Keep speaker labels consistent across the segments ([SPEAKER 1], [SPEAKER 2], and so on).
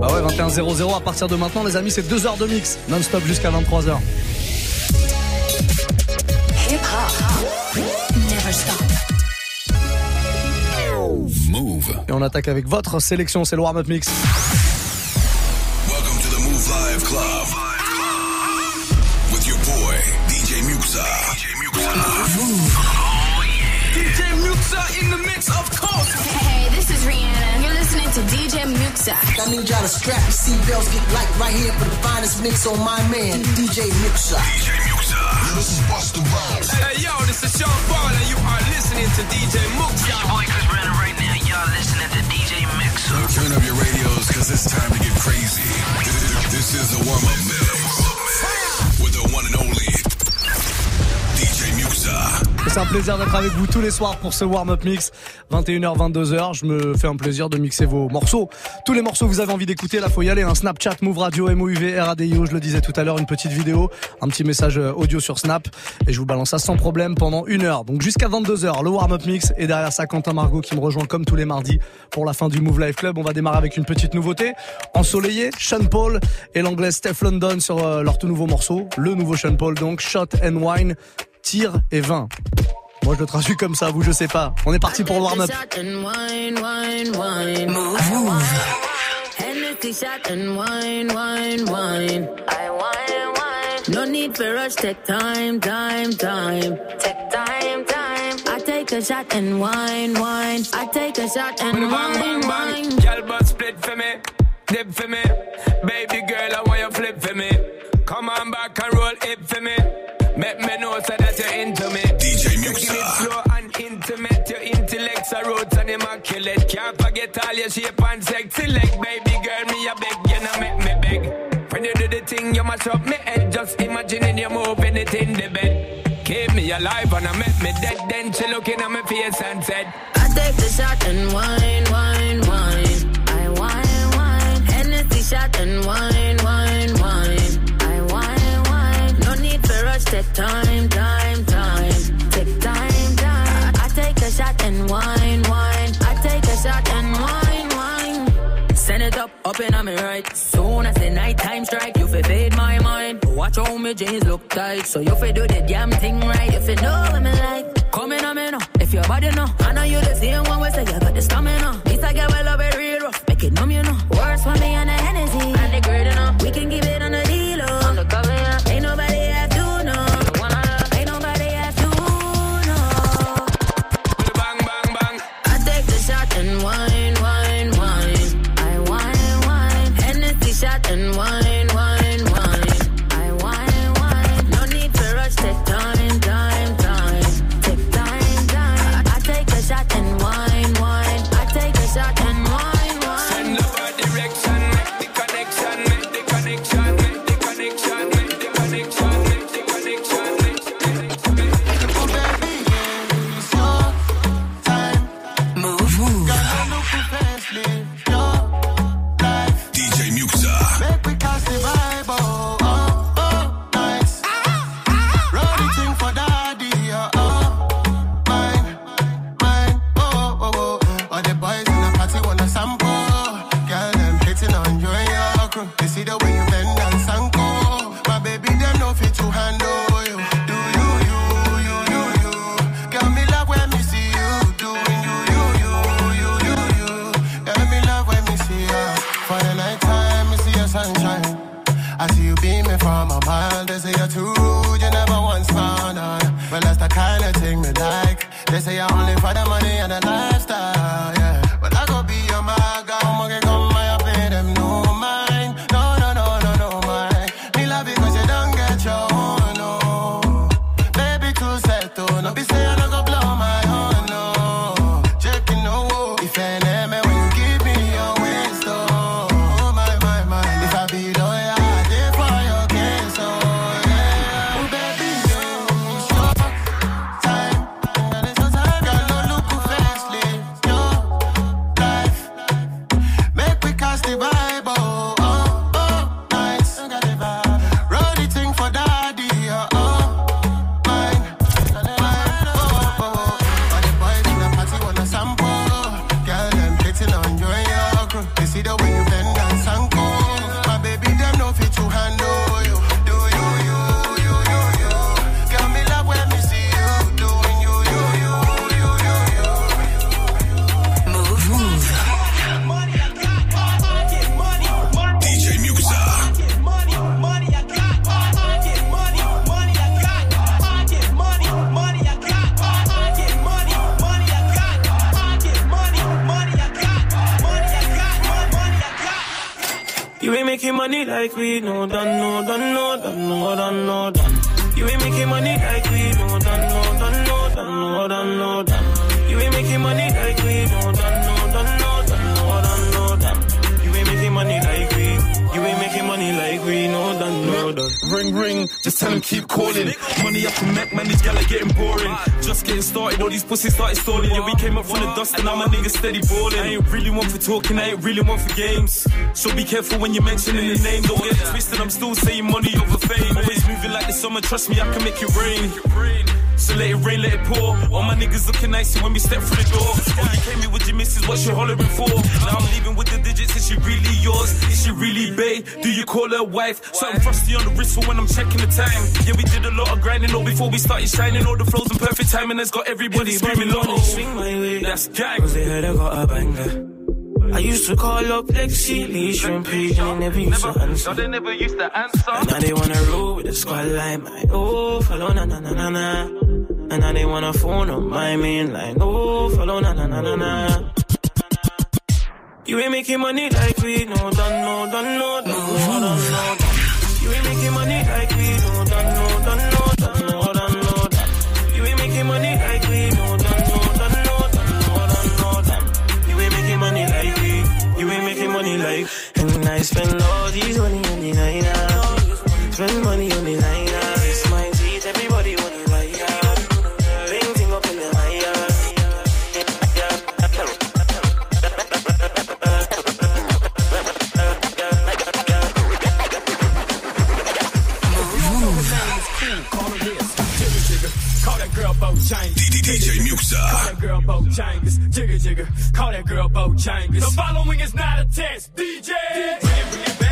[SPEAKER 1] Bah ouais, 21-0-0 à partir de maintenant, les amis, c'est 2 heures de mix non-stop jusqu'à 23h.
[SPEAKER 2] Move.
[SPEAKER 1] Et on attaque avec votre sélection, c'est le warm-up mix.
[SPEAKER 2] DJ
[SPEAKER 3] I need y'all to strap your seatbelts, get light right here for the finest mix on my man, DJ Muxa.
[SPEAKER 2] DJ Muxa.
[SPEAKER 4] This is Busta Rhymes.
[SPEAKER 5] Hey, yo, this is Sean Paul, and you are listening to DJ Muxa.
[SPEAKER 6] Your boy Chris Brandon right now. Y'all listening to DJ Mixer.
[SPEAKER 2] Turn up your radios, cause it's time to get crazy. This is the warm-up mix.
[SPEAKER 1] C'est un plaisir d'être avec vous tous les soirs pour ce warm-up mix. 21h, 22h. Je me fais un plaisir de mixer vos morceaux. Tous les morceaux que vous avez envie d'écouter, là, faut y aller. Un Snapchat, Move Radio, MOUV, RADIO. Je le disais tout à l'heure, une petite vidéo, un petit message euh, audio sur Snap. Et je vous balance ça sans problème pendant une heure. Donc jusqu'à 22h, le warm-up mix. Et derrière ça, Quentin Margot qui me rejoint comme tous les mardis pour la fin du Move Life Club. On va démarrer avec une petite nouveauté. Ensoleillé, Sean Paul et l'anglais Steph London sur euh, leur tout nouveau morceau. Le nouveau Sean Paul, donc Shot and Wine, tir et vin. Moi, je le traduis comme ça, vous, je sais pas. On est parti pour le warm-up.
[SPEAKER 7] No need for rush, take time, time, time. Take time, time. I take a shot and wine, wine. I take a shot and wine,
[SPEAKER 5] bang, bang.
[SPEAKER 7] wine.
[SPEAKER 5] Girl, but split for me. Dip for me. Baby girl, I want you flip for me. Come on back and roll it for me. Make me all your shape and sexy leg. Baby girl, me a beg, you know make me beg. When you do the thing, you mash up me head. Just imagining you moving it in the bed. Keep me alive and I make me dead. Then she looking at my face and said,
[SPEAKER 7] I take the shot and wine, wine, wine. I wine, wine. Hennessy shot and wine, wine, wine. I wine, wine. No need for rush, take time, time, time. Take time, time. I take a shot and wine, up, and me right. Soon as the night time strike, you fi fade my mind. Watch how me jeans look tight, so you fi do the damn thing right. If you know what me like, come in on me now. If your body know, I know you the same one. We say you got the stamina. This I get well
[SPEAKER 4] They see the way you bend and sanko. My baby, they know fit to handle. you. Do you, you, you, you, you? Girl, me love when me see you doing you, you, you, you, you. Girl, me love when me see ya. For the first time, me see ya sunshine. I see you be me from a mile. They say you're too rude, you never once found on. Well, that's the kind of thing me like. They say you're only for the money and the
[SPEAKER 8] life.
[SPEAKER 9] Ring ring, just tell him keep calling. Money up can make, man, these gal are getting boring. Just getting started, all these pussies started stalling. Yeah, we came up from the dust and now my niggas steady balling. I ain't really one for talking, I ain't really one for games. So be careful when you're mentioning the name. Don't get twisted, I'm still saying money over fame. Always moving like the summer, trust me, I can make it rain. So let it rain, let it pour. All my niggas looking nice when we step through the door. Oh, you came here with your missus, what you hollering for? Now I'm leaving with the digits, is she really yours? Is she really bae? Do you call her wife? Something frosty on the wrist for when I'm checking the time. Yeah, we did a lot of grinding, all before we started shining. All the flows in perfect timing has got everybody screaming,
[SPEAKER 8] Everybody
[SPEAKER 9] Lord.
[SPEAKER 8] swing my way.
[SPEAKER 9] That's gang.
[SPEAKER 8] Cause they heard I got a banger. I used to call up Lexi, Lee, Shrimp Page, and they never used to answer.
[SPEAKER 9] they never used to answer.
[SPEAKER 8] And now they wanna roll with the squad line, my oh, follow na na na na na. And now they wanna phone on my main line, oh, follow na na na na na. You ain't making money like we no done, no done, no done, no done, no done. You ain't making money like we no done, no done, no done, no done, no done. You ain't making money like we no done, no done, no done, no done, no done. You ain't making money like we, you ain't making money like. And I spend all these money on the night
[SPEAKER 2] DJ
[SPEAKER 10] Call that girl Bojangles. Jigger jigger. Call that girl Bojangles. The following is not a test. DJ. Bring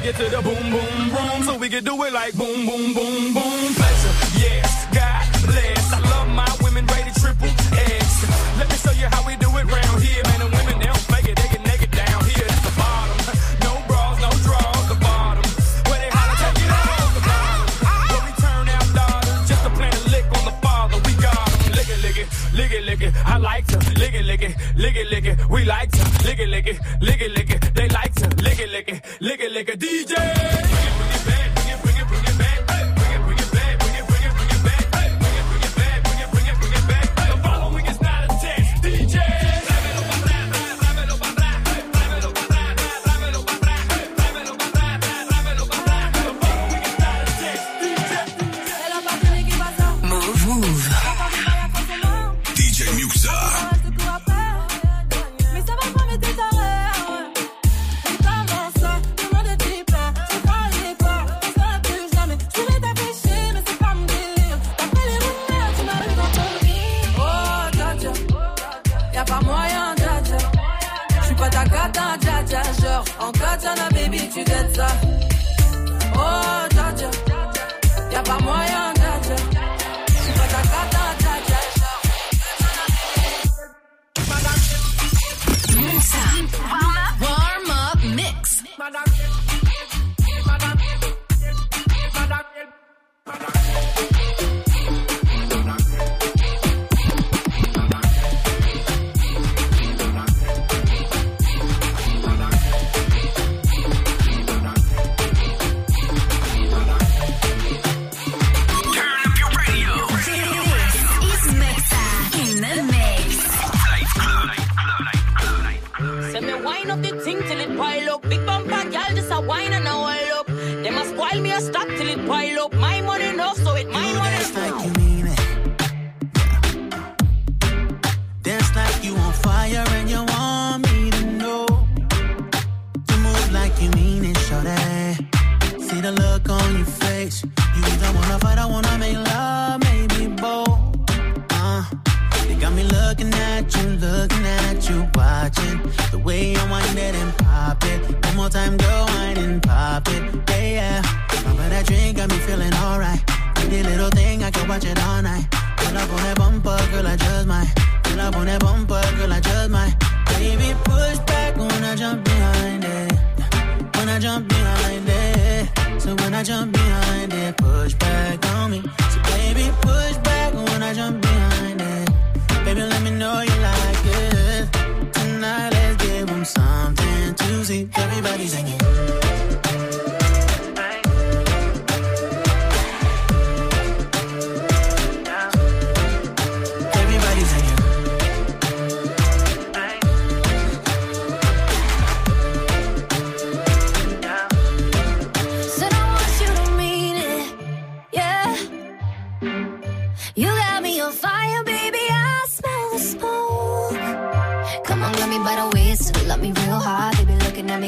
[SPEAKER 10] It to the boom, boom, boom. So we can do it like boom,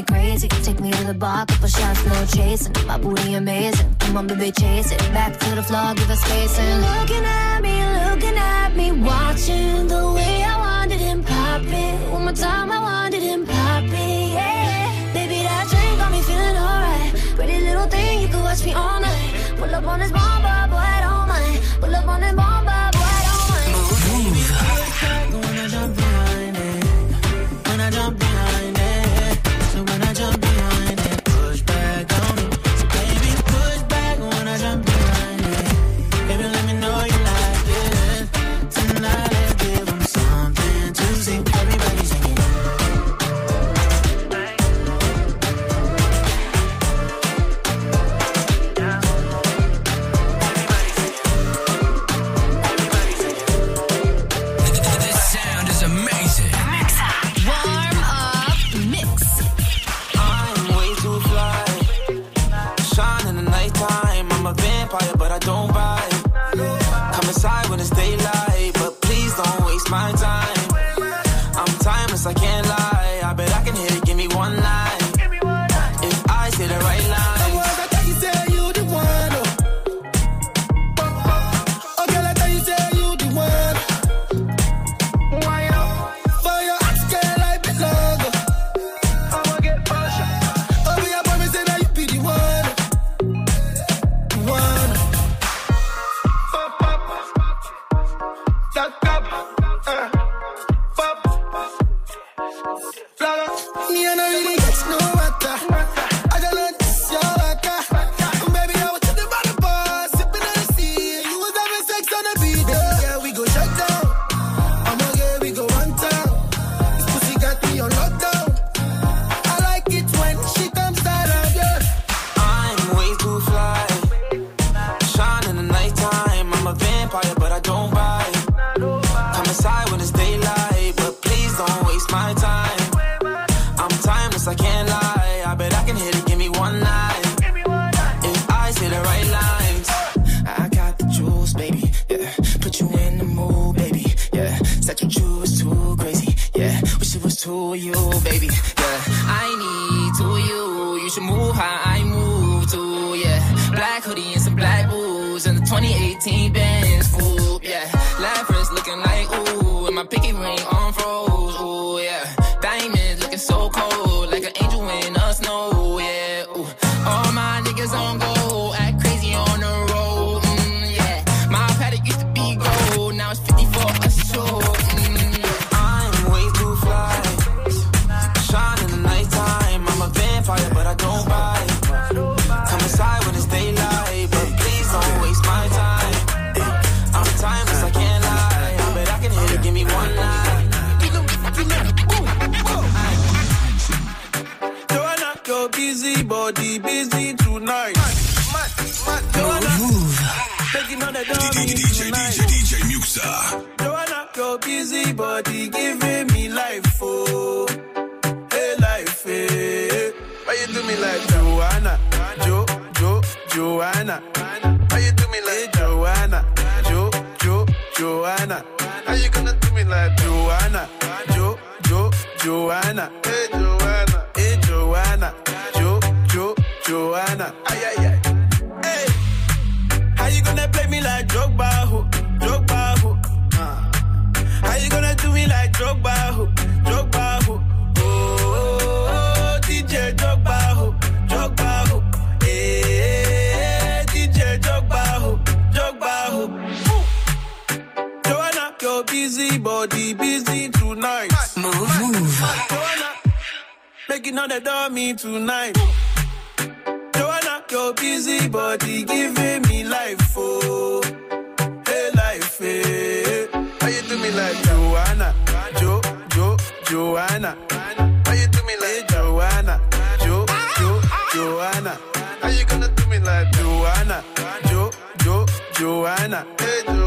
[SPEAKER 10] me
[SPEAKER 7] crazy. Take me to the bar, couple shots, no chasing. My booty amazing. Come on, baby, chase it. Back to the floor, give us space. And looking at me, looking at me, watching the way I wanted him pop it. One more time, I wanted him pop it. Yeah, baby, that drink got me feeling alright. Pretty little thing, you could watch me all night. Pull up on this bomb, boy, I don't mind. Pull up on this
[SPEAKER 8] bomb. Making all the dummy tonight. Joanna, your busy body giving me life, oh, hey life, hey. How you do me like Joanna, Jo, Jo, Joanna? How you do me like Joanna, Jo, Jo, Joanna? How you gonna do me like Joanna, Jo, Jo, Joanna? Hey Joanna,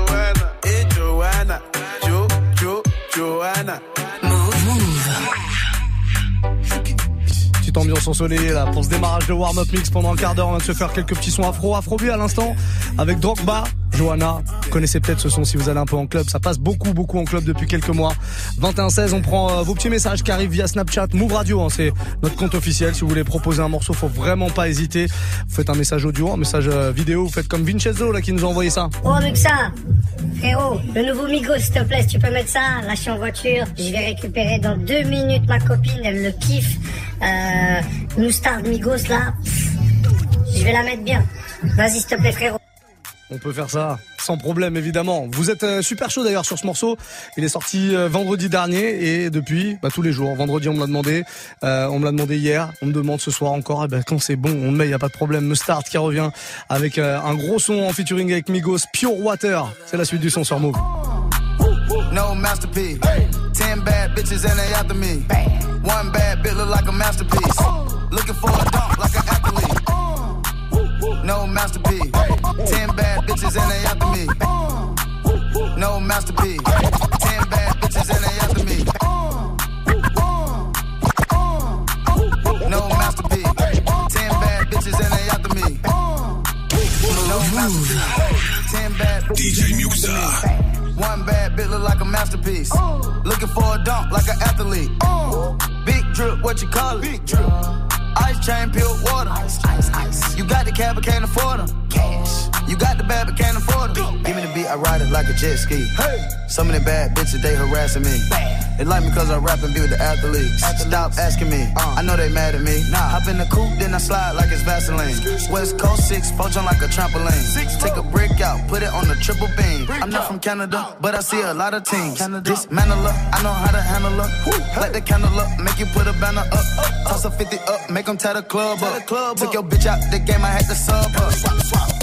[SPEAKER 1] Petite ambiance ensoleillée là pour ce démarrage de warm-up mix pendant un quart d'heure. On va se faire quelques petits sons afro, afro à l'instant avec Drogba, Johanna. Vous connaissez peut-être ce son si vous allez un peu en club. Ça passe beaucoup, beaucoup en club depuis quelques mois. 21-16, on prend euh, vos petits messages qui arrivent via Snapchat, Move Radio. hein, c'est notre compte officiel. Si vous voulez proposer un morceau, faut vraiment pas hésiter. Vous faites un message audio, un message euh, vidéo. Vous faites comme Vincenzo là qui nous a envoyé ça.
[SPEAKER 11] Oh, Muxa Frérot, le nouveau Migos, s'il te plaît, si tu peux mettre ça. Là, je suis en voiture. Je vais récupérer dans deux minutes ma copine. Elle le kiffe. Euh, New Star Migos, là. Je vais la mettre bien. Vas-y, s'il te plaît, frérot.
[SPEAKER 1] On peut faire ça sans problème évidemment. Vous êtes euh, super chaud d'ailleurs sur ce morceau. Il est sorti euh, vendredi dernier et depuis bah, tous les jours. Vendredi on me l'a demandé, euh, on me l'a demandé hier, on me demande ce soir encore. Eh ben, quand c'est bon, on le met, y a pas de problème. Mustard qui revient avec un gros son en featuring avec Migos, Pure Water. C'est la suite du son sur Move.
[SPEAKER 12] No masterpiece. Ten bad bitches and they after me. One bad like a masterpiece. Looking for a dunk like an athlete. No masterpiece. Bitches and they after me. No masterpiece. Ten bad bitches and they after me. No masterpiece. Ten bad bitches and they after me. No masterpiece. Ten bad
[SPEAKER 2] DJ Muxa.
[SPEAKER 12] One bad bitch look like a masterpiece. Looking for a dunk like an athlete. Big drip, what you call it? Big drip. Ice chain, pure water. Ice, ice, ice. You got the cab, but can't afford them. You got the bad, but can't afford them. Give me the beat, I ride it like a jet ski. Hey. Some of the bad bitches, they harassing me. They like me cause I rap and be with the athletes. Stop asking me, I know they mad at me. Nah. Hop in the coupe, then I slide like it's Vaseline. West Coast 6, four jump like a trampoline. Six, Take a brick out, put it on the triple beam. I'm not from Canada, but I see a lot of teams. Dismantle her, I know how to handle her. Light the candle up, make you put a banner up. Toss a 50 up, make them tie the club up. Took your bitch out the game, I had to sub her. No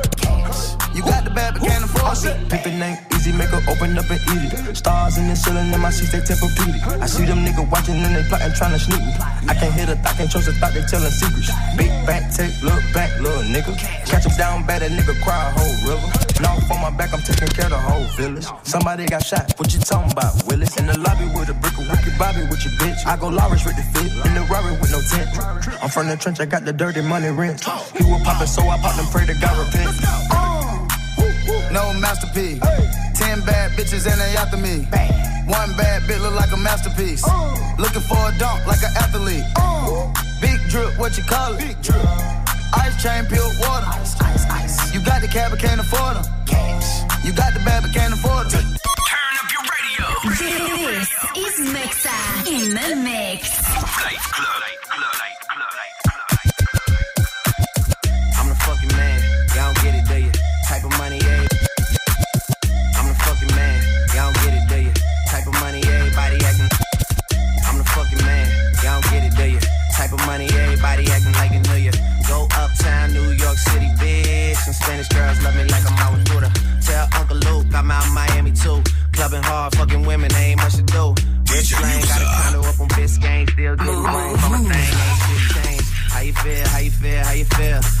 [SPEAKER 12] You got the bad, but can't afford it.
[SPEAKER 13] Pimpin' ain't easy, make her open up and eat it. Stars in the ceiling, in my seats, they Tempur-Pedic. I see them niggas watching and they plotting, trying to sneak me. I can't hit a thought, can't trust a thought, they telling secrets. Big back, take, look back, little nigga. Catch him down bad, a nigga cry a whole river. Now on my back, I'm taking care of the whole village. Somebody got shot, what you talking about, Willis? In the lobby with a brick of wicked Bobby with your bitch. I go Lawrence with the fit, in the Rari with no tent. I'm from the trench, I got the dirty money rent. He was poppin', so I popped and pray to God repent.
[SPEAKER 12] No masterpiece. Ten bad bitches and they after me. One bad bitch look like a masterpiece. Looking for a dunk like an athlete. Big drip, what you call it? Big drip. Ice chain, pure water. Ice, ice, ice. You got the cab, but can't afford them. Cash. You got the bad, but can't afford them. Turn up your radio.
[SPEAKER 14] This is Mixa in the mix.
[SPEAKER 13] I'm Clubbing hard, fucking women, ain't much to do. Rich lane, got a condo up on Biscayne, still getting money from a thing, ain't shit changed. How you feel? How you feel? How you feel?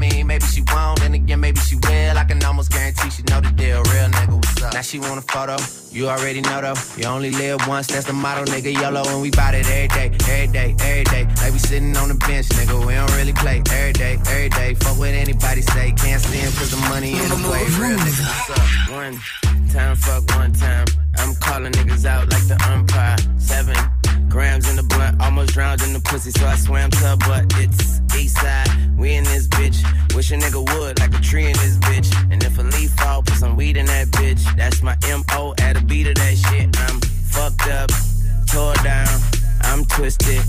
[SPEAKER 13] mean, maybe she won't, and again, maybe she will. I can almost guarantee she know the deal. Real nigga, what's up? Now she want a photo. You already know though. You only live once, that's the motto, nigga. YOLO, and we bout it every day, every day, every day. Like we sitting on the bench, nigga. We don't really play every day, every day. Fuck what anybody say. Can't stand cause the money in the way. Real nigga, what's up? One time, fuck one time. I'm calling niggas out like the umpire. Seven grams in the blunt, almost drowned in the pussy, so I swam to, but it's A nigga would, like a tree in this bitch. And if a leaf fall, put some weed in that bitch. That's my MO at a beat of that shit. I'm fucked up, tore down. I'm twisted,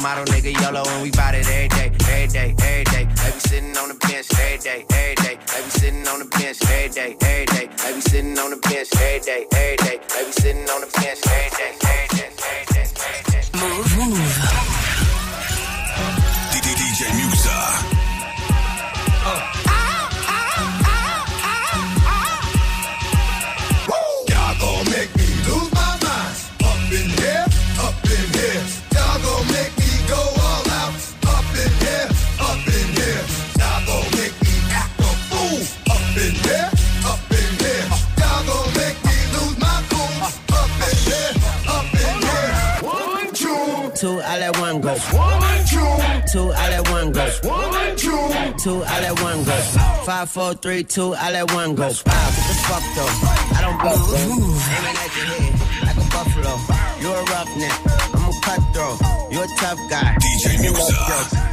[SPEAKER 13] the nigga. YOLO, and we bout it every day, every day, every day. Like we sitting on the bench every day, every day. Like we sitting on the bench every day, every day. Like we sitting on the bench every day, every day. Like we sitting on the bench every day, Five, four, three, two, I let one go. Wow, what the fuck though? I don't bluff. Aiming at your head like a buffalo. You're a roughneck. I'm a cutthroat. You're a tough guy.
[SPEAKER 2] DJ Musa.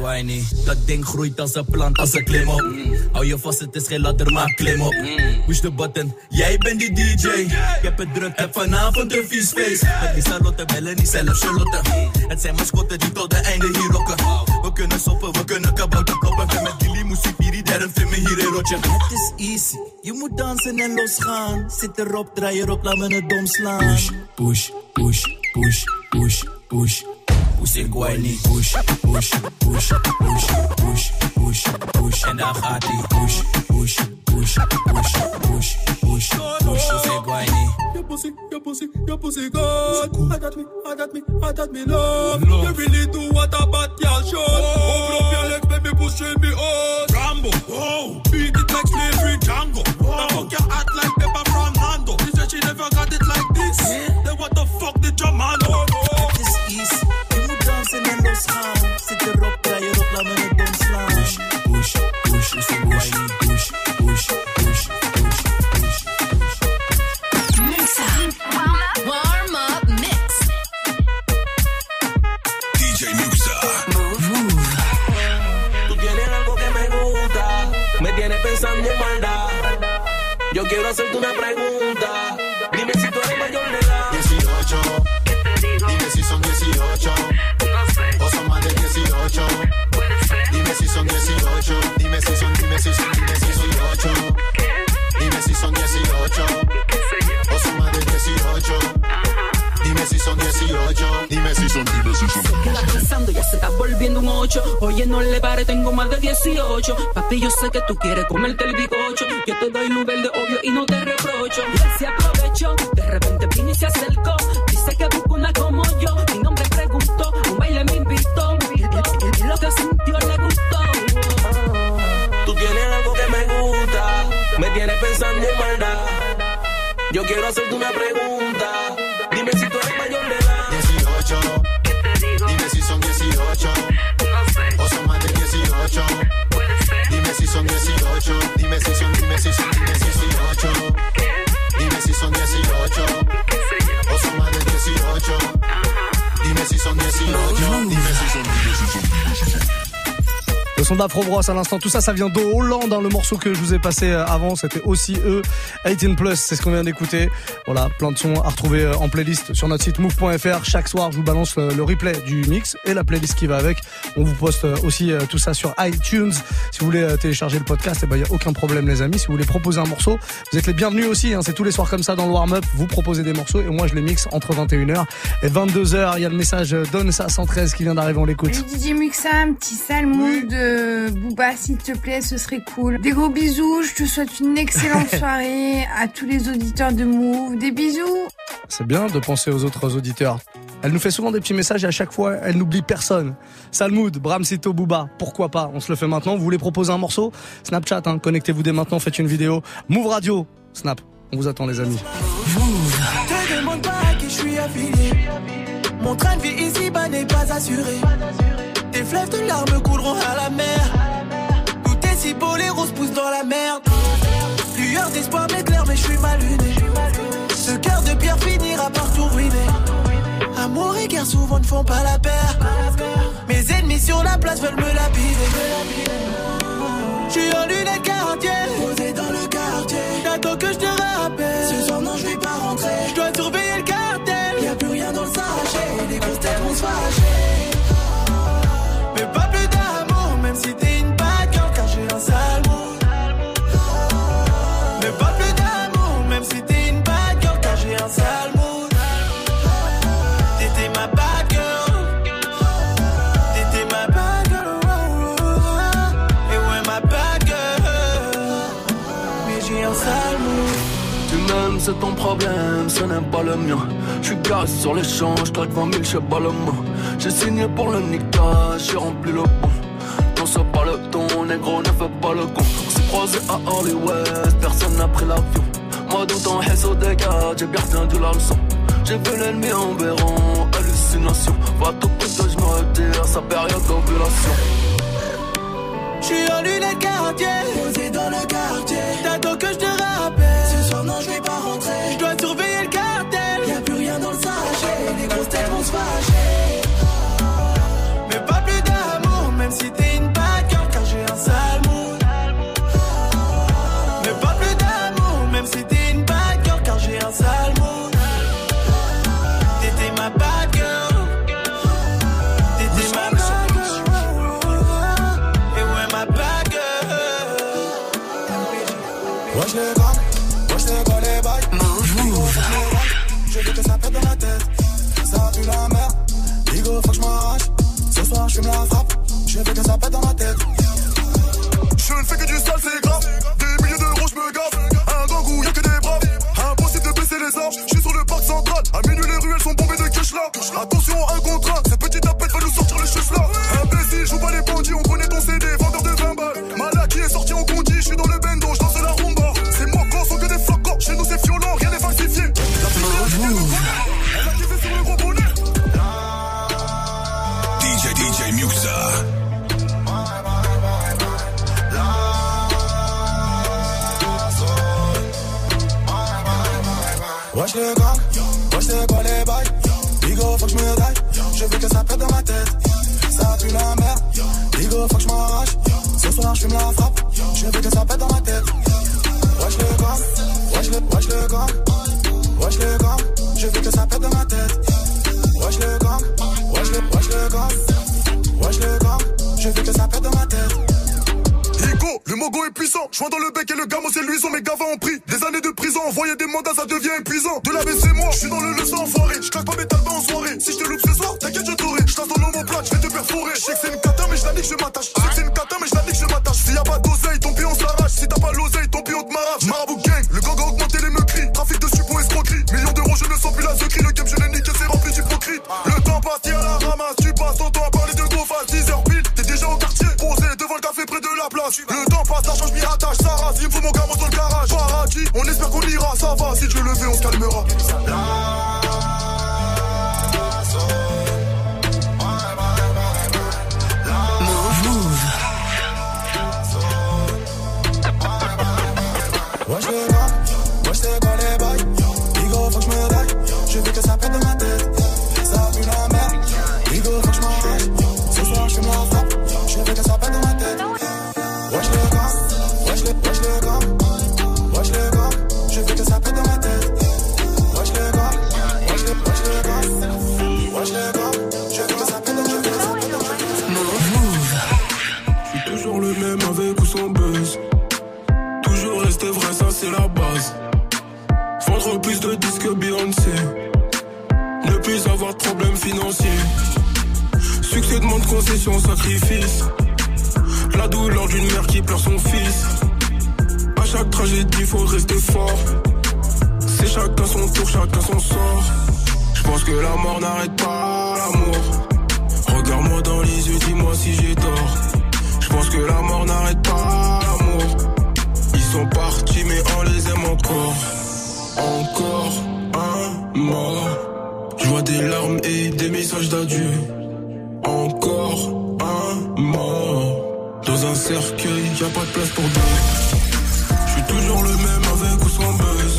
[SPEAKER 15] Dat ding groeit als een plant, als een klim op. Hou je vast, het is geen ladder, maar klim op. Push de button, jij bent die DJ. Ik heb het druk, heb vanavond een vies feest. Met die Charlotte bellen, niet zelf Charlotte. Het zijn mascotten die tot de einde hier rocken. We kunnen soppen, we kunnen kabouter kloppen. En met die muziek, die derde film hier in rotje. Het is easy, je moet dansen en losgaan. Zit erop, draai erop, laat me het dom slaan.
[SPEAKER 16] Push, push, push, push, push, push.
[SPEAKER 15] Push ik wij niet.
[SPEAKER 16] Push, push, push, push, push, push, push.
[SPEAKER 15] En daar gaat ie.
[SPEAKER 16] Push, push, push, push, push, push, push.
[SPEAKER 15] Push ik wij niet.
[SPEAKER 16] Your pussy, your pussy, your pussy good. I got me, I got me, I got me love. You really do what a bad girl should. Open up your legs, baby, pushing me out. Rambo, oh, beat it like slavery Django. Now fuck your act like Pepper from Nando. She said she never got it like this. Then what the fuck did your man Sesinin
[SPEAKER 17] nusxam Sitir rock da yoruklamını volviendo un 8. Oye, no le pare, tengo más de 18. Papi, yo sé que tú quieres comerte el bicocho. Yo te doy luz verde, obvio, y no te reprocho. Se aprovechó, de repente vino y se acercó. Dice que busca una como yo. Mi nombre preguntó, un baile me invitó. Y lo que sintió le gustó.
[SPEAKER 4] Tú tienes algo que me gusta, me tienes pensando en maldad. Yo quiero hacerte una pregunta.
[SPEAKER 16] Merci, si son 18. Dime si son, dime si son, dime si son.
[SPEAKER 1] son d'Afro Bros à l'instant. Tout ça, ça vient de Hollande. hein. Le morceau que je vous ai passé euh, avant, c'était aussi eux. 18 Plus, c'est ce qu'on vient d'écouter. Voilà, plein de sons à retrouver euh, en playlist sur notre site move.fr. Chaque soir, je vous balance le, replay du mix et la playlist qui va avec. On vous poste euh, aussi tout ça sur iTunes. Si vous voulez télécharger le podcast, il n'y a aucun problème, les amis. Si vous voulez proposer un morceau, vous êtes les bienvenus aussi. hein. C'est tous les soirs comme ça dans le warm-up. Vous proposez des morceaux et moi, je les mixe entre 21h et 22h. Il y a le message Donne ça 113 qui vient d'arriver. On l'écoute.
[SPEAKER 18] DJ Muxa, un petit sale mood de Booba, s'il te plaît, ce serait cool. Des gros bisous, je te souhaite une excellente soirée à tous les auditeurs de Move. Des bisous.
[SPEAKER 1] C'est bien de penser aux autres auditeurs. Elle nous fait souvent des petits messages et à chaque fois, elle n'oublie personne. Salmoud, Bramsito, Booba, pourquoi pas? On se le fait maintenant. Vous voulez proposer un morceau? Snapchat, hein, connectez-vous dès maintenant, faites une vidéo. Move Radio, Snap. On vous attend, les amis.
[SPEAKER 19] Te demande pas à qui je suis affilié. Mon train de vie ici-bas n'est pas assuré. Tes fleuves de larmes couleront à la mer. Tout est si beau, les roses poussent dans la merde. Lueur d'espoir m'éclaire, mais je suis mal luné. Ce cœur de pierre finira par tout ruiner. Amour et guerre souvent ne font pas la paire. Mes ennemis sur la place veulent me lapider. Je suis en lunettes quartier, posé dans le quartier. J'attends que je te rappelle. Ce soir, non, je vais pas rentrer. Je dois surveiller
[SPEAKER 15] c'est ton problème, ce n'est pas le mien. Je suis garé sur je claque 20 000, je sais pas le. J'ai signé pour le niquage, j'ai rempli le bon. Non, c'est pas le ton, négro, ne fais pas le con. On s'est croisé à Hollywood, personne n'a pris l'avion. Moi, ton réseau des gars, j'ai bien retenu la leçon. J'ai vu l'ennemi en béron, hallucination. Va tout que je me retire, sa période d'ovulation.
[SPEAKER 19] J'suis en lunettes quartier, posé dans le quartier. T'attends que je te rappelle.
[SPEAKER 16] Você vê que essa na teta.
[SPEAKER 9] Vendre plus de disques que Beyoncé. Ne plus avoir de problèmes financiers. Succès demande concession, sacrifice. La douleur d'une mère qui pleure son fils. À chaque tragédie, faut rester fort. C'est chacun son tour, chacun son sort. Je pense que la mort n'arrête pas l'amour. Regarde-moi dans les yeux, dis-moi si j'ai tort. Je pense que la mort n'arrête pas sont partis, mais on les aime encore. Encore un mort. Je vois des larmes et des messages d'adieu. Encore un mort. Dans un cercueil, y a pas de place pour deux. Je suis toujours le même avec ou sans buzz.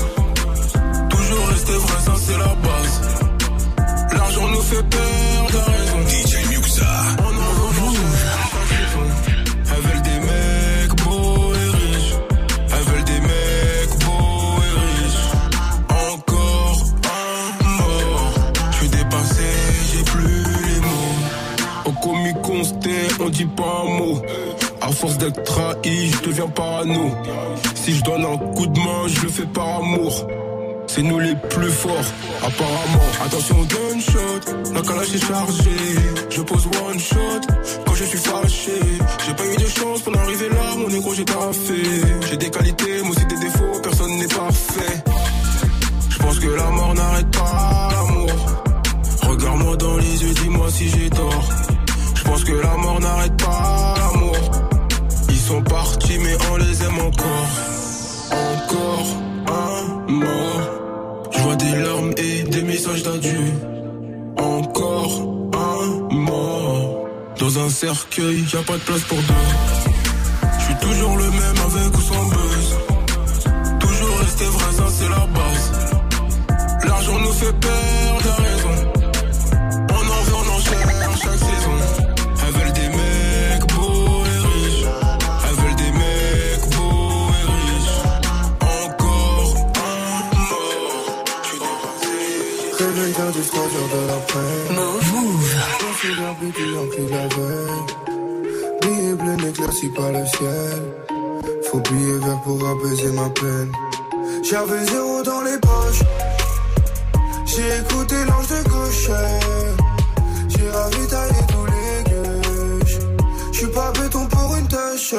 [SPEAKER 9] Toujours rester vrai, ça c'est la base. L'argent nous fait perdre pas un mot. À force d'être trahi, je deviens parano. Si je donne un coup de main, je le fais par amour. C'est nous les plus forts, apparemment. Attention au gunshot, la calage est chargée. Je pose one shot quand je suis fâché. J'ai pas eu de chance pour en arriver là, mon négro j'ai taffé. J'ai des qualités, mais aussi des défauts, personne n'est parfait. Je pense que la mort n'arrête pas l'amour. Regarde-moi dans les yeux, dis-moi si j'ai tort. Pense que la mort n'arrête pas l'amour. Ils sont partis, mais on les aime encore. Encore un mort. Je vois des larmes et des messages d'adieu. Encore un mort. Dans un cercueil, y a pas de place pour deux. Je suis toujours le même avec ou sans buzz. Toujours rester vrai, c'est la base. L'argent nous fait perdre raison.
[SPEAKER 16] 3 heures de l'après.
[SPEAKER 20] Move.
[SPEAKER 16] Se garde plus la veille. Billet bleu n'éclairci par le ciel. Faut billet vert pour apaiser ma peine. J'avais zéro dans les poches. J'ai écouté l'ange de gauche. J'ai ravitaillé tous les gueuches. J'suis pas béton pour une tâche.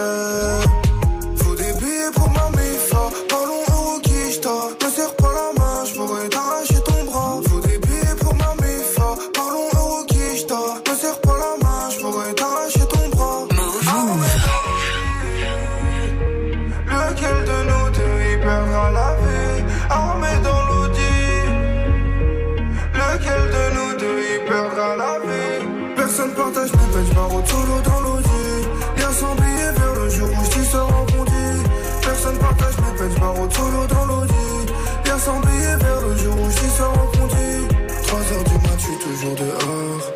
[SPEAKER 16] Solo dans l'audit 100 billets vers le jour où j't'y sors en bondi 3 heures du mat, j'suis toujours dehors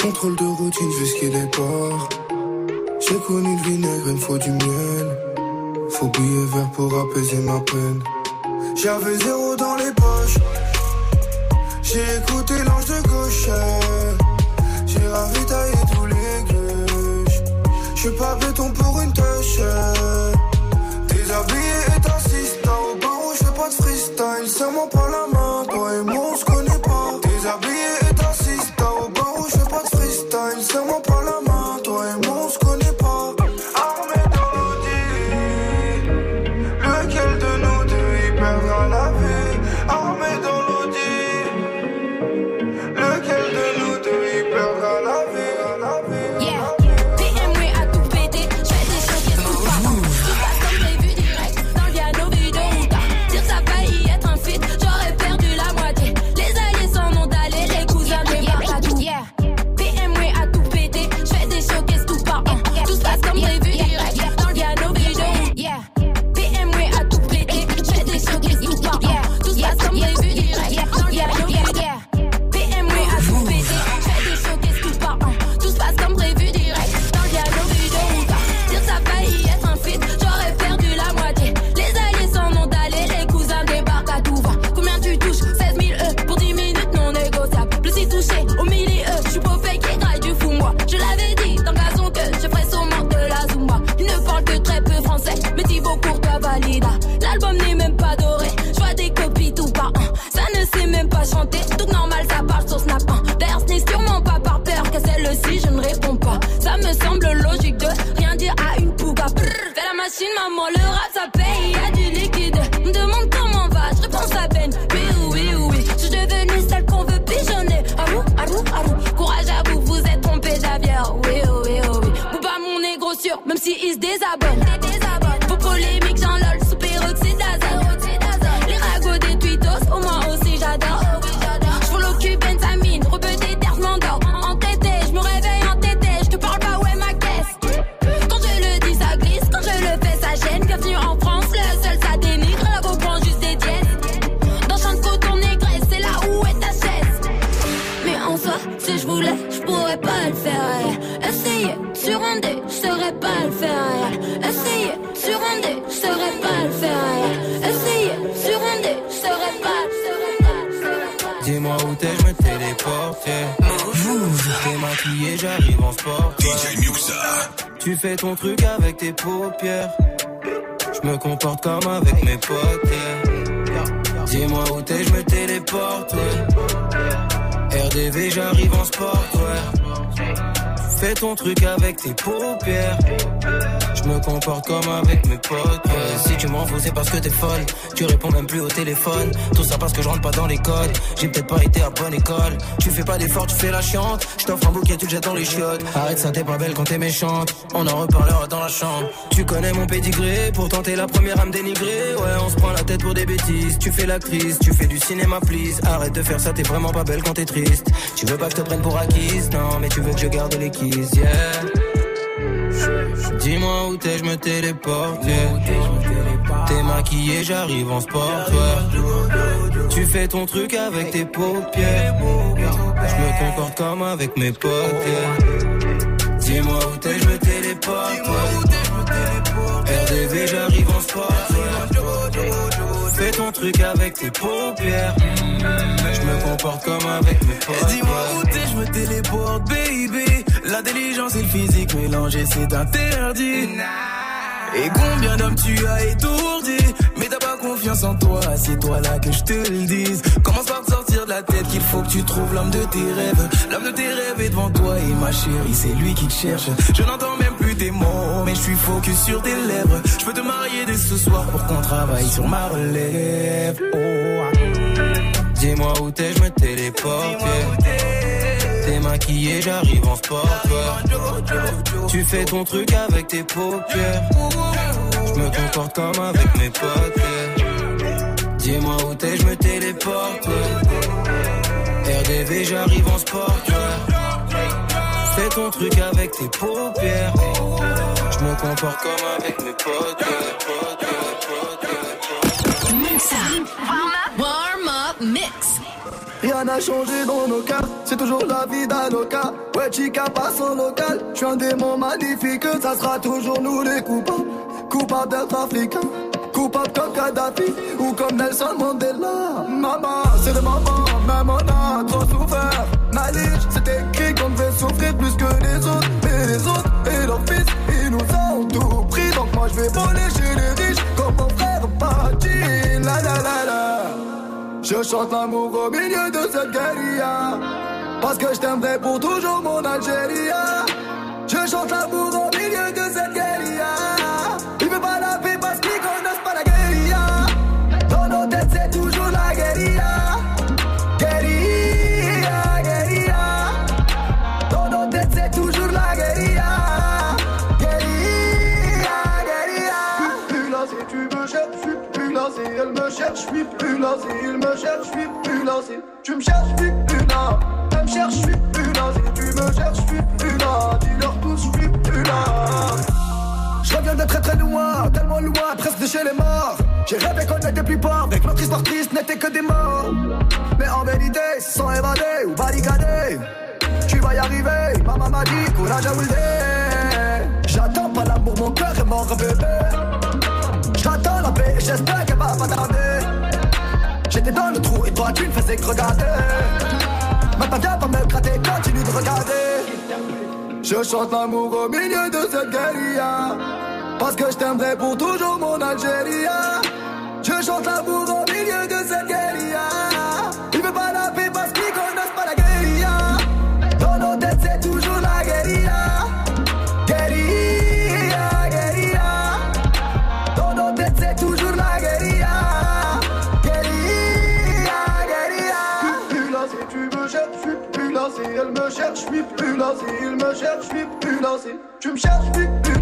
[SPEAKER 16] Contrôle de routine jusqu'à départ J'ai connu le vinaigre, il me faut du miel faut billet vert pour apaiser ma peine. J'avais zéro dans les poches. J'ai écouté l'ange de gauche. J'ai ravitaillé tous les gueuches. J'suis pas béton pour une tâche. Freestyle. Serre-moi pas la toi et moi
[SPEAKER 21] fais
[SPEAKER 7] ton truc avec tes paupières. Je me comporte comme avec mes potes. Dis-moi où t'es, je me téléporte. RDV, j'arrive en sport. Fais ton truc avec tes paupières. Je me comporte comme avec mes potes. ouais. Si tu m'en fous, c'est parce que t'es folle. Tu réponds même plus au téléphone. Tout ça parce que je rentre pas dans les codes. J'ai peut-être pas été à bonne école. Tu fais pas d'effort, tu fais la chiante. Je t'offre un bouquet, tu le jettes dans les chiottes. Arrête ça, t'es pas belle quand t'es méchante. On en reparlera dans la chambre. Tu connais mon pédigré, pourtant t'es la première à me dénigrer. Ouais, on se prend la tête pour des bêtises. Tu fais l'actrice, tu fais du cinéma, please. Arrête de faire ça, t'es vraiment pas belle quand t'es triste. Tu veux pas que je te prenne pour acquise, non, mais tu veux que je garde les keys, yeah. Dis-moi où t'es, je me téléporte. T'es maquillé, j'arrive en sport. Tu fais ton truc avec tes paupières. Je me comporte comme avec mes potes. Dis-moi où t'es, je me téléporte. RDV, j'arrive en sport. Fais ton truc avec tes paupières. Je me comporte comme avec mes potes.
[SPEAKER 14] Dis-moi où t'es, je me téléporte, baby. L'intelligence et le physique mélangés, c'est interdit. Et combien d'hommes tu as étourdi. Mais t'as pas confiance en toi, c'est toi là que je te le dise. Commence par te sortir de la tête qu'il faut que tu trouves l'homme de tes rêves. L'homme de tes rêves est devant toi et ma chérie c'est lui qui te cherche. Je n'entends même plus tes mots mais je suis focus sur tes lèvres. Je peux te marier dès ce soir pour qu'on travaille sur ma relève. Oh,
[SPEAKER 7] Dis-moi où t'es, je me téléporte. T'es maquillé, j'arrive en sport. Tu fais ton truc avec tes paupières. Je me comporte comme avec mes potes. Dis-moi où t'es, je me téléporte. RDV, j'arrive en sport. Fais ton truc avec tes paupières. Je me comporte comme avec mes potes. yeah,
[SPEAKER 22] Rien changé dans nos cas, c'est toujours la vie d'Aloca. Ouais, chica passe au local. Je suis un démon magnifique, ça sera toujours nous les coupables. Coupables d'être africains, coupables comme Kadhafi ou comme Nelson Mandela. Maman, c'est de maman, même on a trop souffert. Malige, c'est écrit qu'on devait souffrir plus que les autres. Et les autres, et leurs fils, ils nous ont tout pris. Donc moi je vais voler chez les riches, comme mon frère Bati. La la la la. Je chante l'amour au milieu de cette guérilla. Parce que je t'aimerai pour toujours mon Algérie. Je chante l'amour au milieu plus il me cherche, je suis plus tu me cherches, je suis plus là me cherche, je suis plus tu me cherches, je suis plus là Dis-leur tous, je suis plus là je reviens de très très loin, tellement loin, presque de chez les morts. J'ai rêvé qu'on était plus pauvres, avec notre histoire triste n'était que des morts. Mais en vérité, sans évader ou barricader, tu vas y arriver. Maman m'a dit, courage à Wilde. J'attends pas l'amour, mon cœur est mort, bébé. J'attends la paix, j'espère qu'elle va pas tarder. Dans le trou et toi tu ne faisais que regarder. Maintenant viens pas me gratter, continue de regarder. Je chante l'amour au milieu de cette guérilla. Parce que je t'aimerai pour toujours mon Algérie. Je chante l'amour au là. Si il me cherche, je suis plus tu me cherches, je suis plus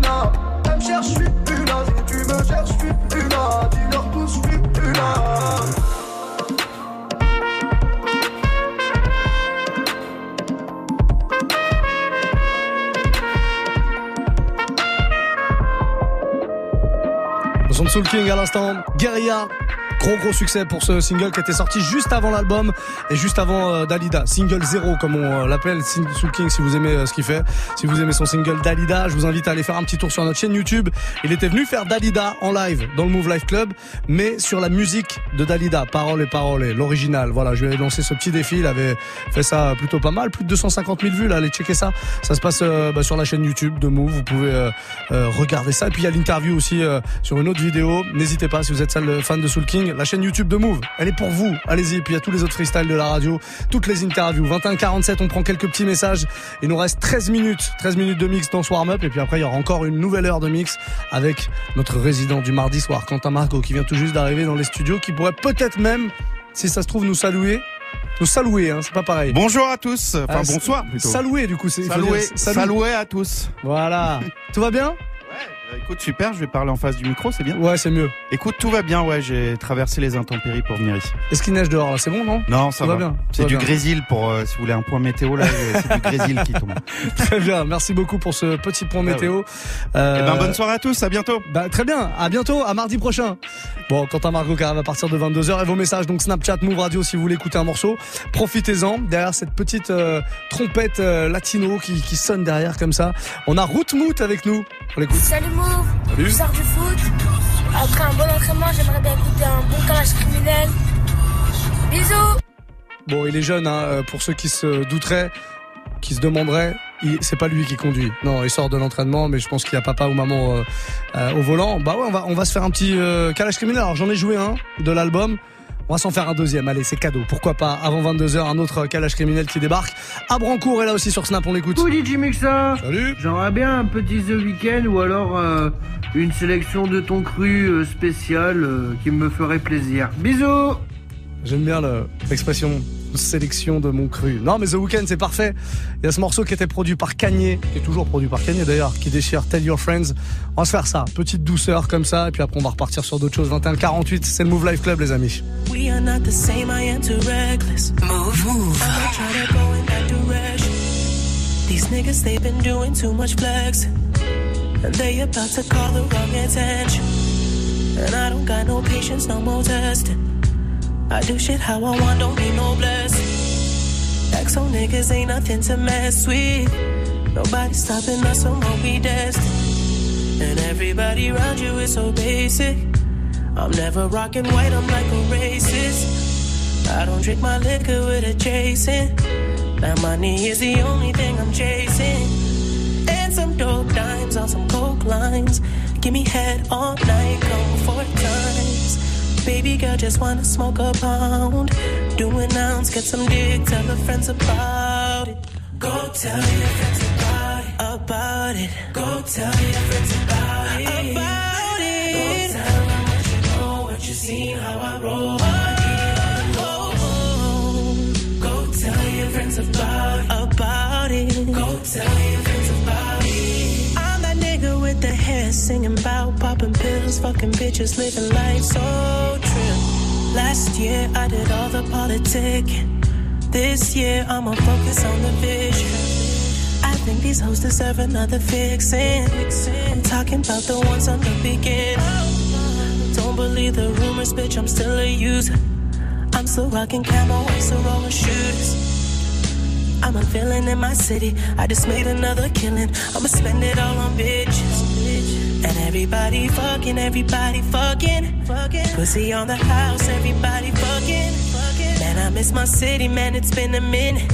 [SPEAKER 22] me cherche, je suis plus tu me cherches, je suis plus là. Dis-leur tous, je suis plus là.
[SPEAKER 1] Son Soul King à l'instant, Guerilla. Gros gros succès pour ce single qui était sorti juste avant l'album et juste avant euh, Dalida. Single 0 comme on euh, l'appelle, Soul King si vous aimez euh, ce qu'il fait. Si vous aimez son single Dalida, je vous invite à aller faire un petit tour sur notre chaîne YouTube. Il était venu faire Dalida en live dans le Move Life Club, mais sur la musique de Dalida, paroles et paroles, et l'original. Voilà, je lui ai lancé ce petit défi, il avait fait ça plutôt pas mal, plus de 250 000 vues là, allez checker ça. Ça se passe euh, bah, sur la chaîne YouTube de Move, vous pouvez regarder ça. Et puis il y a l'interview aussi sur une autre vidéo. N'hésitez pas si vous êtes fan de Soul King, la chaîne YouTube de Move, elle est pour vous. Allez-y, puis il y a tous les autres freestyles de la radio, toutes les interviews. 21-47, on prend quelques petits messages. Il nous reste 13 minutes, 13 minutes de mix dans ce warm-up. Et puis après, il y aura encore une nouvelle heure de mix avec notre résident du mardi soir, Quentin Margot, qui vient tout juste d'arriver dans les studios, qui pourrait peut-être même, si ça se trouve, nous saluer. Nous saluer, hein, c'est pas pareil.
[SPEAKER 23] Bonjour à tous, enfin
[SPEAKER 1] Ah,
[SPEAKER 23] bonsoir plutôt.
[SPEAKER 1] Saluer du coup, c'est salut.
[SPEAKER 23] saloué à tous.
[SPEAKER 1] Voilà. Tout va bien?
[SPEAKER 23] Écoute, super, je vais parler en face du micro, c'est bien
[SPEAKER 1] Ouais, c'est mieux.
[SPEAKER 23] Écoute, tout va bien, ouais, j'ai traversé les intempéries pour venir ici.
[SPEAKER 1] Est-ce qu'il neige dehors là C'est bon, non?
[SPEAKER 23] Non, ça
[SPEAKER 1] va
[SPEAKER 23] va.
[SPEAKER 1] bien,
[SPEAKER 23] C'est du
[SPEAKER 1] bien.
[SPEAKER 23] grésil pour, euh, si vous voulez un point météo, là, euh, c'est du grésil qui tombe.
[SPEAKER 1] Très bien, merci beaucoup pour ce petit point
[SPEAKER 23] Ah
[SPEAKER 1] météo.
[SPEAKER 23] Eh
[SPEAKER 1] Euh,
[SPEAKER 23] ben, bonne soirée à tous, à bientôt.
[SPEAKER 1] Bah, très bien, à bientôt, à mardi prochain. Bon, Quentin Margot qui arrive à partir de 22h et vos messages, donc Snapchat, Move Radio si vous voulez écouter un morceau. Profitez-en, derrière cette petite euh, trompette euh, latino qui, qui sonne derrière comme ça. On a Rootmoot avec nous. On l'écoute.
[SPEAKER 24] Salut Move,
[SPEAKER 1] Salut.
[SPEAKER 24] je sors du foot. Après un bon entraînement, j'aimerais bien écouter un bon calage criminel. Bisous
[SPEAKER 1] Bon, il est jeune, hein, euh, pour ceux qui se douteraient, qui se demanderaient, c'est pas lui qui conduit. Non, il sort de l'entraînement, mais je pense qu'il y a papa ou maman euh, euh, au volant. Bah ouais, on va, on va se faire un petit euh, calage criminel. Alors j'en ai joué un de l'album. On va s'en faire un deuxième. Allez, c'est cadeau. Pourquoi pas Avant 22h, un autre calage criminel qui débarque. À Brancourt est là aussi sur Snap, on l'écoute.
[SPEAKER 25] Coucou DJ Mixa
[SPEAKER 1] Salut
[SPEAKER 25] J'aimerais bien un petit The Weeknd ou alors euh, une sélection de ton cru euh, spécial euh, qui me ferait plaisir. Bisous
[SPEAKER 1] J'aime bien le- l'expression sélection de mon cru. Non, mais The Weeknd, c'est parfait. Il y a ce morceau qui était produit par Kanye, qui est toujours produit par Kanye d'ailleurs, qui déchire Tell Your Friends. On va se faire ça, petite douceur comme ça, et puis après on va repartir sur d'autres choses. 21-48, c'est le Move Life Club, les amis.
[SPEAKER 26] We are not the same, I am too reckless. Move, move. I'ma try to go in that direction. These niggas, they've been doing too much flexing. And they about to call the wrong attention. And I don't got no patience, no more testing. I do shit how I want, don't need no blessing. XO niggas ain't nothing to mess with. Nobody stopping us from what we destined. And everybody around you is so basic. I'm never rocking white, I'm like a racist. I don't drink my liquor with a chasing. That money is the only thing I'm chasing. And some dope dimes on some coke lines. Give me head all night, come four times. Baby girl just wanna smoke a pound. Do an ounce, get some dick, tell her friends about it. Go tell your friends about it. About it. Go tell your friends about it. About it. Go tell them what you know, what you seen, how I roll. Oh, oh, oh. Go tell your friends about it. About it. Go tell singing about popping pills, fucking bitches, living life so true. Last year I did all the politicking. This year I'ma focus on the vision. I think these hoes deserve another fixin'. I'm talking about the ones on the beginning. Don't believe the rumors, bitch, I'm still a user. I'm still rocking camo, I'm still rolling shooters. I'm a villain in my city. I just made another killing. I'ma spend it all on bitches. And everybody fucking, everybody fucking. fucking. Pussy on the house, everybody fucking. fucking. Man, I miss my city, man, it's been a minute.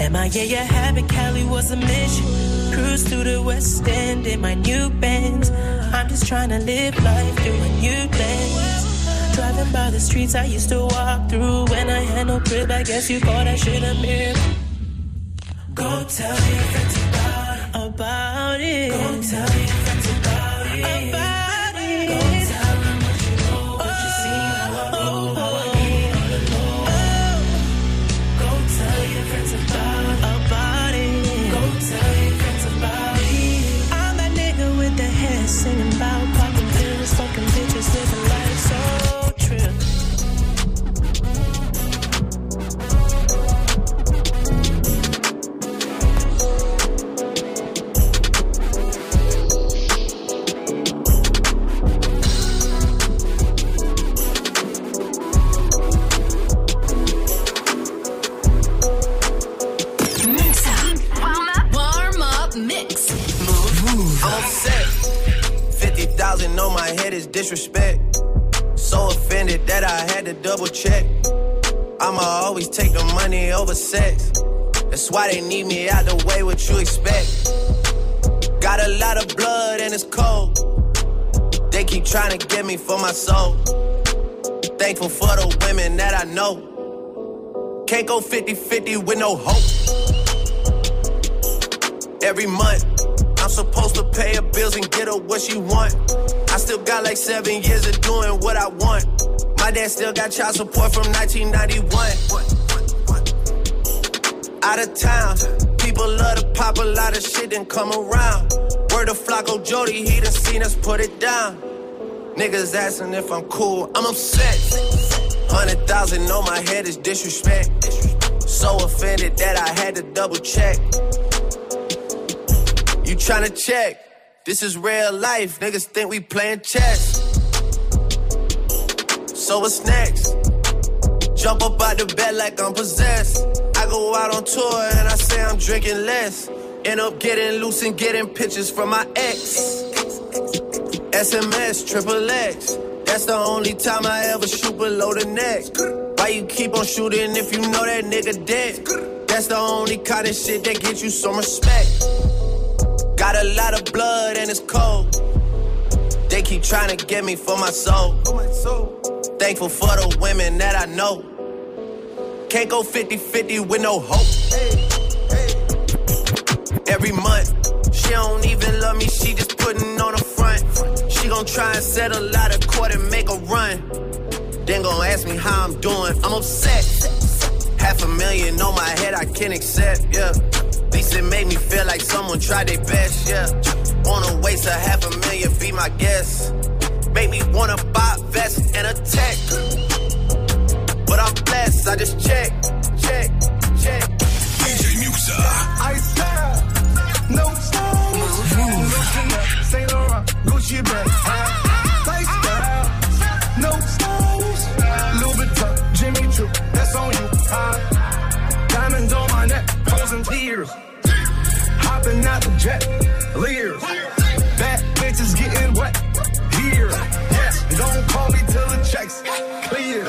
[SPEAKER 26] MIA, you habit, Cali was a mission. Cruise through the West End in my new Benz. I'm just trying to live life doing new things. Driving by the streets I used to walk through when I had no crib. I guess you call that shit a miracle. Go tell your friends about it. About it. Go tell your know.
[SPEAKER 13] Can't go 50 50 with no hope. Every month, I'm supposed to pay her bills and get her what she want. I still got like seven years of doing what I want. My dad still got child support from 1991. Out of town, people love to pop a lot of shit and come around. Word of Flocko Jody, he done seen us put it down. Niggas asking if I'm cool, I'm upset. Hundred thousand on my head is disrespect. So offended that I had to double check. You tryna check? This is real life. Niggas think we playing chess. So what's next? Jump up out the bed like I'm possessed. I go out on tour and I say I'm drinking less. End up getting loose and getting pictures from my ex. SMS, triple X. That's the only time I ever shoot below the neck. Why you keep on shooting if you know that nigga dead? That's the only kind of shit that gets you some respect. Got a lot of blood and it's cold. They keep trying to get me for my soul. Thankful for the women that I know. Can't go 50 50 with no hope. Every month, she don't even love me, she just putting on a gon' try and settle out of court and make a run. Then gon' ask me how I'm doing, I'm upset. Half a million on my head, I can't accept, yeah. At least it made me feel like someone tried their best, yeah. Wanna waste a half a million, be my guest. Make me wanna buy a vest and a tech. But I'm blessed, I just check, check, check.
[SPEAKER 2] DJ Muxa.
[SPEAKER 27] I style, Gucci bag, high lifestyle. No stylish, Louis Vuitton, Jimmy Choo, that's on you. Diamonds on my neck, frozen tears. Hopping out the jet, leers. Bad bitches getting wet here. Yes, don't call me till the checks clear.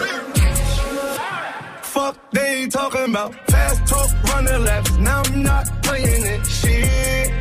[SPEAKER 27] Fuck, they ain't talking about fast talk, running laps. Now I'm not playing it. Shit.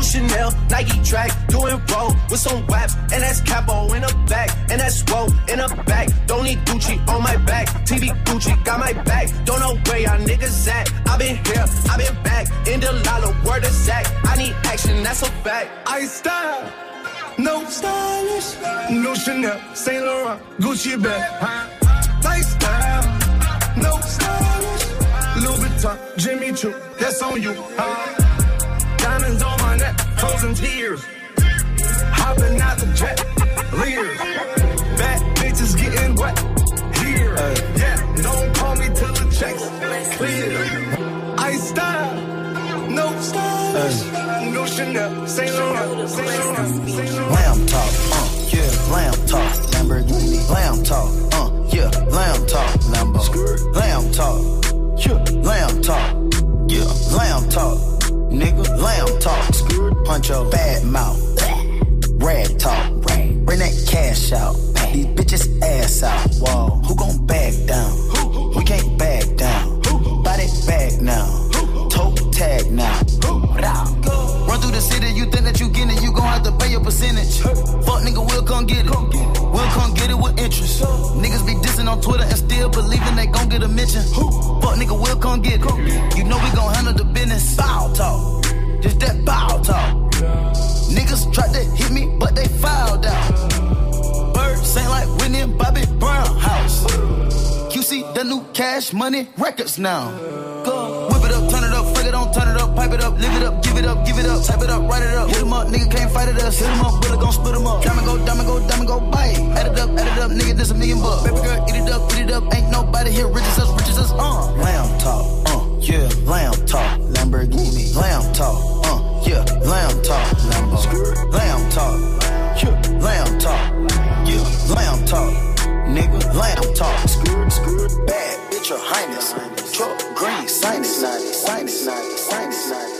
[SPEAKER 13] No Chanel, Nike track, doing roll with some waps, and that's capo in the back, and that's roll in the back. Don't need Gucci on my back, TV Gucci got my back. Don't know where y'all niggas at. I been here, I been back, in the lala, word of Zach. I need action, that's a fact.
[SPEAKER 27] I style, no stylish, no Chanel, Saint Laurent, Gucci bag, high lifestyle, no stylish, Louis Vuitton, Jimmy Choo, that's on you. High diamonds on my frozen tears, hopping out the jet, leers, bad bitches getting wet here. Yeah, don't call me till the checks clear. I style, no stylish, no Chanel, Saint Laurent, Saint Laurent, Saint Laurent.
[SPEAKER 12] Lamb talk, uh, yeah, lamb talk, Lamborghini, lamb talk, uh, yeah, lamb talk, Lambo, lamb talk, yeah, lamb talk, yeah, lamb talk, nigga, lamb talk, Punch Puncho, bad mouth, rag talk, bring that cash out. These bitches ass out. Whoa, who gon' back down? We can't back down. Buy that bag now. tote tag now. Run through the city, you think that you getting it, you gon' have to pay your percentage. Fuck nigga, we'll come get it. We'll come get it with interest. Niggas be dissing on Twitter and still believing they gon' get a mention. Fuck nigga, we'll come get it. You know we gon' handle the business. Foul talk. Just that bow talk. Niggas tried to hit me, but they fouled out. Birds ain't like Whitney and Bobby Brown house. QC, the new cash money records now. Go. Whip it up, turn it up, fuck it on, turn it up, pipe it up, live it up, give it up, give it up, type it up, write it up. Hit 'em up, nigga can't fight it us. Hit 'em up, bullet gon' split 'em up. Diamond go, diamond go, diamond go, bite. Add it up, add it up, nigga, this a million bucks. Baby girl, eat it up, eat it up, ain't nobody here rich as us, rich as us, uh. Lamb talk, uh, yeah, lamb talk, Lamborghini, lamb talk, uh, yeah, lamb talk, Lambo, lamb talk, yeah, lamb talk, yeah, lamb talk, nigga, lamb talk, skirt, skirt, bad bitch, your highness, truck, green, sinus, sinus, sinus, sinus, sinus, sinus.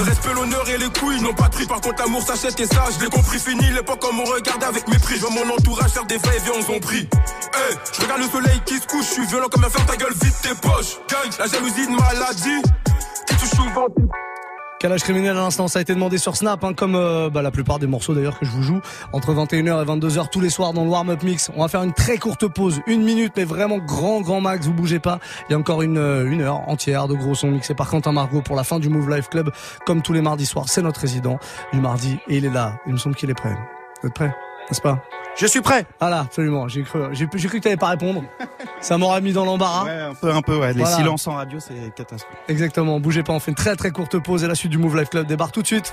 [SPEAKER 9] Le respect, l'honneur et les couilles n'ont pas de. Par contre, l'amour s'achète et ça, je l'ai compris. Fini l'époque on regardait avec mépris. Je vois mon entourage faire des va-et-vient, on s'en prie. Hey, je regarde le soleil qui se couche. Je suis violent comme un fer, ta gueule, vite tes poches. Gang, la jalousie de maladie. Qui touche souvent tes
[SPEAKER 1] Calage criminel à l'instant, ça a été demandé sur Snap, hein, comme euh, bah, la plupart des morceaux d'ailleurs que je vous joue, entre 21h et 22h tous les soirs dans le warm-up mix. On va faire une très courte pause, une minute, mais vraiment grand, grand max, vous bougez pas. Il y a encore une, euh, une heure entière de gros sons mixés par Quentin Margot pour la fin du Move Life Club, comme tous les mardis soirs. C'est notre résident du mardi et il est là. Il me semble qu'il est prêt. Vous êtes prêts? N'est-ce pas
[SPEAKER 23] Je suis prêt.
[SPEAKER 1] Voilà, absolument. J'ai cru, j'ai, j'ai cru que t'allais pas répondre. Ça m'aura mis dans l'embarras.
[SPEAKER 23] Ouais, un peu, un peu, ouais. Les
[SPEAKER 1] Voilà.
[SPEAKER 23] silences en radio, c'est catastrophe.
[SPEAKER 1] Exactement, bougez pas, on fait une très très courte pause et la suite du Move Life Club débarque tout de suite.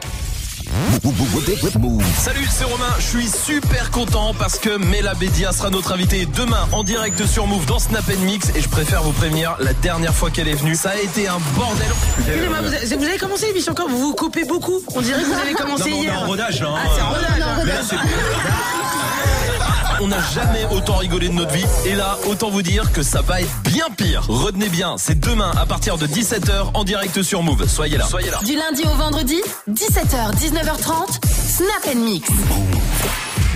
[SPEAKER 28] Salut, c'est Romain. Je suis super content parce que Mela Bédia sera notre invitée demain en direct sur Move dans Snap Mix et je préfère vous prévenir, la dernière fois qu'elle est venue, ça a été un bordel.
[SPEAKER 29] Excusez-moi, vous, avez- vous avez commencé l'émission quand? Vous vous coupez beaucoup. On dirait que vous avez commencé
[SPEAKER 28] Non, mais on est
[SPEAKER 29] hier.
[SPEAKER 28] en rodage, hein.
[SPEAKER 29] Ah, c'est en rodage. hein.
[SPEAKER 28] On n'a jamais autant rigolé de notre vie et là, autant vous dire que ça va être bien pire. Retenez bien, c'est demain à partir de 17h en direct sur Move. Soyez là. Soyez là.
[SPEAKER 30] Du lundi au vendredi, 17h, 19h30, Snap Mix.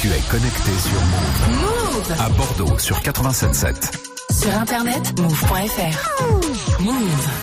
[SPEAKER 31] Tu es connecté sur Move.
[SPEAKER 30] Move
[SPEAKER 31] À Bordeaux sur 87.7.
[SPEAKER 30] Sur internet, move.fr. Move.